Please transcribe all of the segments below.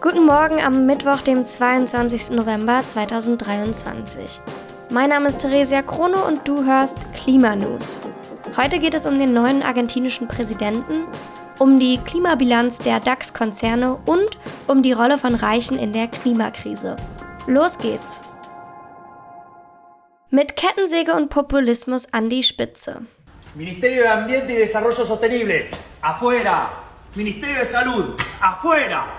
Guten Morgen am Mittwoch, dem 22. November 2023. Mein Name ist Theresia Krone und du hörst Klimanews. Heute geht es um den neuen argentinischen Präsidenten, um die Klimabilanz der DAX-Konzerne und um die Rolle von Reichen in der Klimakrise. Los geht's! Mit Kettensäge und Populismus an die Spitze. Ministerio de Ambiente y Desarrollo Sostenible, afuera. Ministerio de Salud, afuera.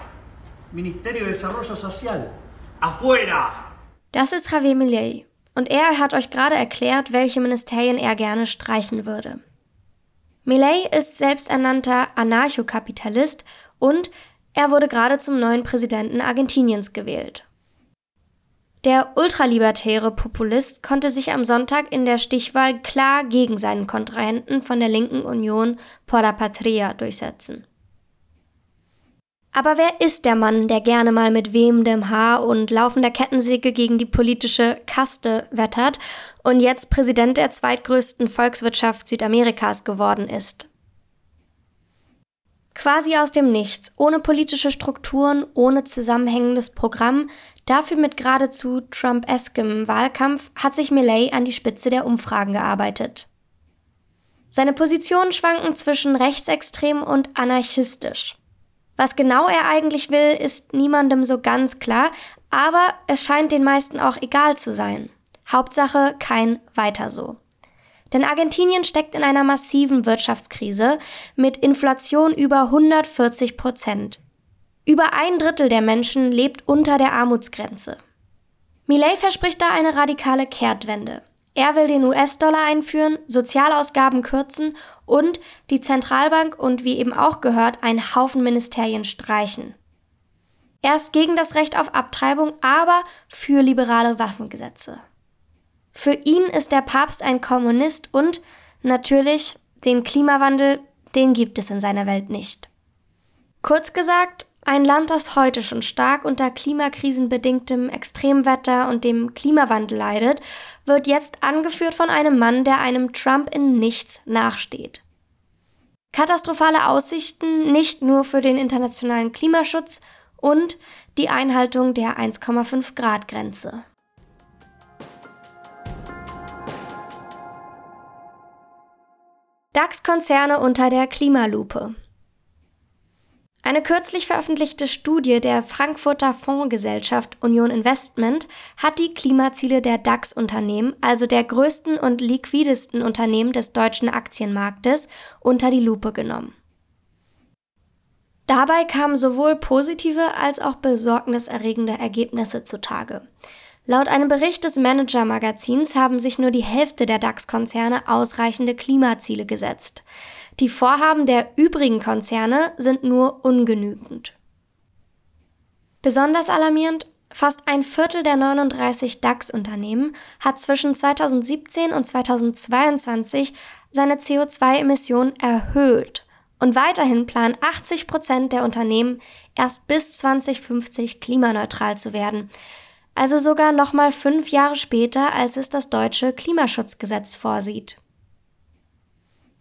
Ministerio de Desarrollo Social. Afuera. Das ist Javier Milei. Und er hat euch gerade erklärt, welche Ministerien er gerne streichen würde. Milei ist selbsternannter Anarchokapitalist und er wurde gerade zum neuen Präsidenten Argentiniens gewählt. Der ultralibertäre Populist konnte sich am Sonntag in der Stichwahl klar gegen seinen Kontrahenten von der linken Union Por la Patria durchsetzen. Aber wer ist der Mann, der gerne mal mit wehendem Haar und laufender Kettensäge gegen die politische Kaste wettert und jetzt Präsident der zweitgrößten Volkswirtschaft Südamerikas geworden ist? Quasi aus dem Nichts, ohne politische Strukturen, ohne zusammenhängendes Programm, dafür mit geradezu Trump-eskem Wahlkampf, hat sich Milley an die Spitze der Umfragen gearbeitet. Seine Positionen schwanken zwischen rechtsextrem und anarchistisch. Was genau er eigentlich will, ist niemandem so ganz klar, aber es scheint den meisten auch egal zu sein. Hauptsache kein weiter so. Denn Argentinien steckt in einer massiven Wirtschaftskrise mit Inflation über 140 Prozent. Über ein Drittel der Menschen lebt unter der Armutsgrenze. Millet verspricht da eine radikale Kehrtwende. Er will den US-Dollar einführen, Sozialausgaben kürzen und die Zentralbank und wie eben auch gehört, einen Haufen Ministerien streichen. Er ist gegen das Recht auf Abtreibung, aber für liberale Waffengesetze. Für ihn ist der Papst ein Kommunist und natürlich den Klimawandel, den gibt es in seiner Welt nicht. Kurz gesagt, ein Land, das heute schon stark unter klimakrisenbedingtem Extremwetter und dem Klimawandel leidet, wird jetzt angeführt von einem Mann, der einem Trump in nichts nachsteht. Katastrophale Aussichten nicht nur für den internationalen Klimaschutz und die Einhaltung der 1,5 Grad Grenze. DAX-Konzerne unter der Klimalupe. Eine kürzlich veröffentlichte Studie der Frankfurter Fondsgesellschaft Union Investment hat die Klimaziele der DAX-Unternehmen, also der größten und liquidesten Unternehmen des deutschen Aktienmarktes, unter die Lupe genommen. Dabei kamen sowohl positive als auch besorgniserregende Ergebnisse zutage. Laut einem Bericht des Manager-Magazins haben sich nur die Hälfte der DAX-Konzerne ausreichende Klimaziele gesetzt. Die Vorhaben der übrigen Konzerne sind nur ungenügend. Besonders alarmierend, fast ein Viertel der 39 DAX-Unternehmen hat zwischen 2017 und 2022 seine CO2-Emissionen erhöht und weiterhin planen 80 Prozent der Unternehmen erst bis 2050 klimaneutral zu werden. Also sogar nochmal fünf Jahre später, als es das deutsche Klimaschutzgesetz vorsieht.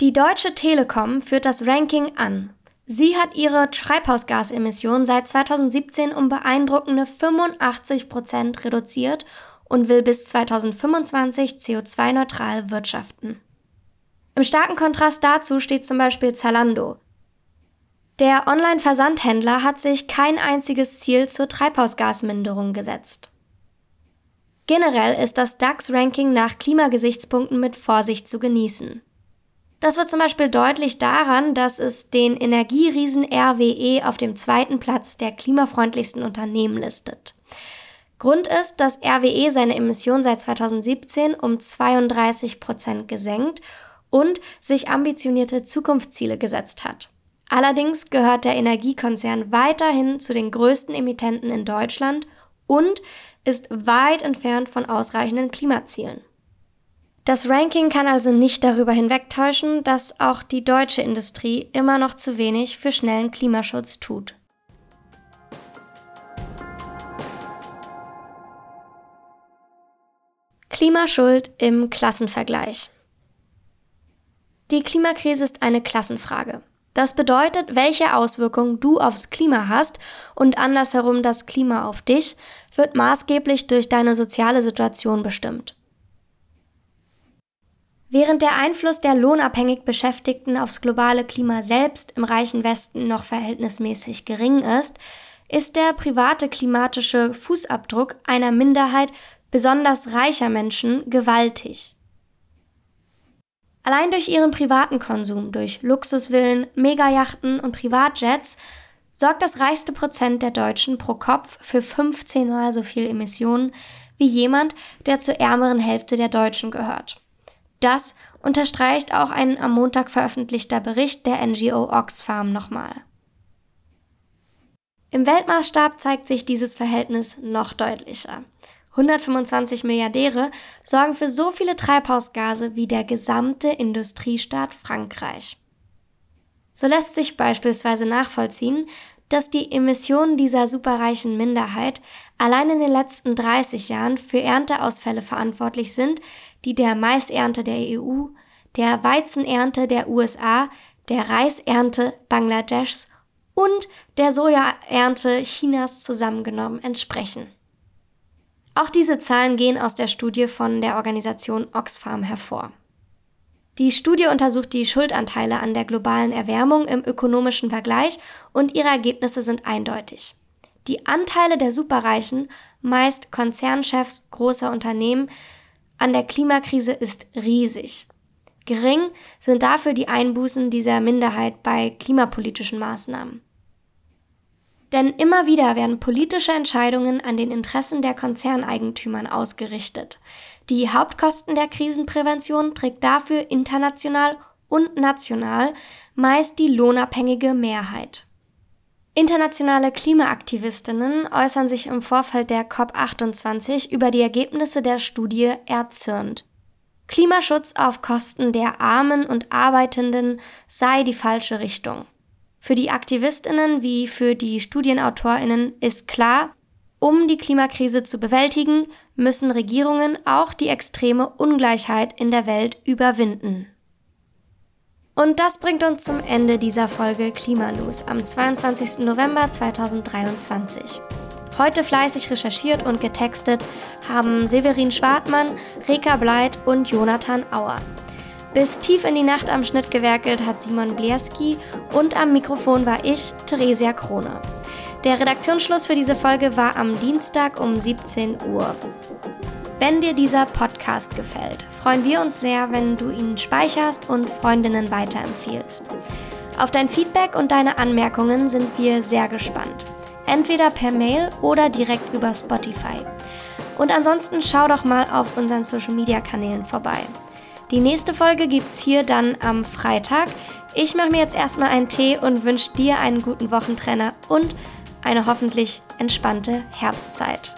Die Deutsche Telekom führt das Ranking an. Sie hat ihre Treibhausgasemissionen seit 2017 um beeindruckende 85 Prozent reduziert und will bis 2025 CO2-neutral wirtschaften. Im starken Kontrast dazu steht zum Beispiel Zalando. Der Online-Versandhändler hat sich kein einziges Ziel zur Treibhausgasminderung gesetzt. Generell ist das DAX-Ranking nach Klimagesichtspunkten mit Vorsicht zu genießen. Das wird zum Beispiel deutlich daran, dass es den Energieriesen RWE auf dem zweiten Platz der klimafreundlichsten Unternehmen listet. Grund ist, dass RWE seine Emissionen seit 2017 um 32 Prozent gesenkt und sich ambitionierte Zukunftsziele gesetzt hat. Allerdings gehört der Energiekonzern weiterhin zu den größten Emittenten in Deutschland und ist weit entfernt von ausreichenden Klimazielen. Das Ranking kann also nicht darüber hinwegtäuschen, dass auch die deutsche Industrie immer noch zu wenig für schnellen Klimaschutz tut. Klimaschuld im Klassenvergleich. Die Klimakrise ist eine Klassenfrage. Das bedeutet, welche Auswirkungen du aufs Klima hast und andersherum das Klima auf dich, wird maßgeblich durch deine soziale Situation bestimmt. Während der Einfluss der lohnabhängig Beschäftigten aufs globale Klima selbst im reichen Westen noch verhältnismäßig gering ist, ist der private klimatische Fußabdruck einer Minderheit besonders reicher Menschen gewaltig. Allein durch ihren privaten Konsum, durch Luxusvillen, Megajachten und Privatjets, sorgt das reichste Prozent der Deutschen pro Kopf für 15 mal so viel Emissionen wie jemand, der zur ärmeren Hälfte der Deutschen gehört. Das unterstreicht auch ein am Montag veröffentlichter Bericht der NGO Oxfam nochmal. Im Weltmaßstab zeigt sich dieses Verhältnis noch deutlicher. 125 Milliardäre sorgen für so viele Treibhausgase wie der gesamte Industriestaat Frankreich. So lässt sich beispielsweise nachvollziehen, dass die Emissionen dieser superreichen Minderheit allein in den letzten 30 Jahren für Ernteausfälle verantwortlich sind, die der Maisernte der EU, der Weizenernte der USA, der Reisernte Bangladeschs und der Sojaernte Chinas zusammengenommen entsprechen. Auch diese Zahlen gehen aus der Studie von der Organisation Oxfam hervor. Die Studie untersucht die Schuldanteile an der globalen Erwärmung im ökonomischen Vergleich und ihre Ergebnisse sind eindeutig. Die Anteile der Superreichen, meist Konzernchefs großer Unternehmen, an der Klimakrise ist riesig. Gering sind dafür die Einbußen dieser Minderheit bei klimapolitischen Maßnahmen. Denn immer wieder werden politische Entscheidungen an den Interessen der Konzerneigentümern ausgerichtet. Die Hauptkosten der Krisenprävention trägt dafür international und national meist die lohnabhängige Mehrheit. Internationale Klimaaktivistinnen äußern sich im Vorfeld der COP28 über die Ergebnisse der Studie erzürnt. Klimaschutz auf Kosten der Armen und Arbeitenden sei die falsche Richtung. Für die Aktivistinnen wie für die Studienautorinnen ist klar, um die Klimakrise zu bewältigen, müssen Regierungen auch die extreme Ungleichheit in der Welt überwinden. Und das bringt uns zum Ende dieser Folge Klimanews am 22. November 2023. Heute fleißig recherchiert und getextet haben Severin Schwartmann, Reka Bleit und Jonathan Auer. Bis tief in die Nacht am Schnitt gewerkelt hat Simon Blierski und am Mikrofon war ich, Theresia Krone. Der Redaktionsschluss für diese Folge war am Dienstag um 17 Uhr. Wenn dir dieser Podcast gefällt, freuen wir uns sehr, wenn du ihn speicherst und Freundinnen weiterempfiehlst. Auf dein Feedback und deine Anmerkungen sind wir sehr gespannt. Entweder per Mail oder direkt über Spotify. Und ansonsten schau doch mal auf unseren Social Media Kanälen vorbei. Die nächste Folge gibt's hier dann am Freitag. Ich mache mir jetzt erstmal einen Tee und wünsche dir einen guten Wochentrenner und eine hoffentlich entspannte Herbstzeit.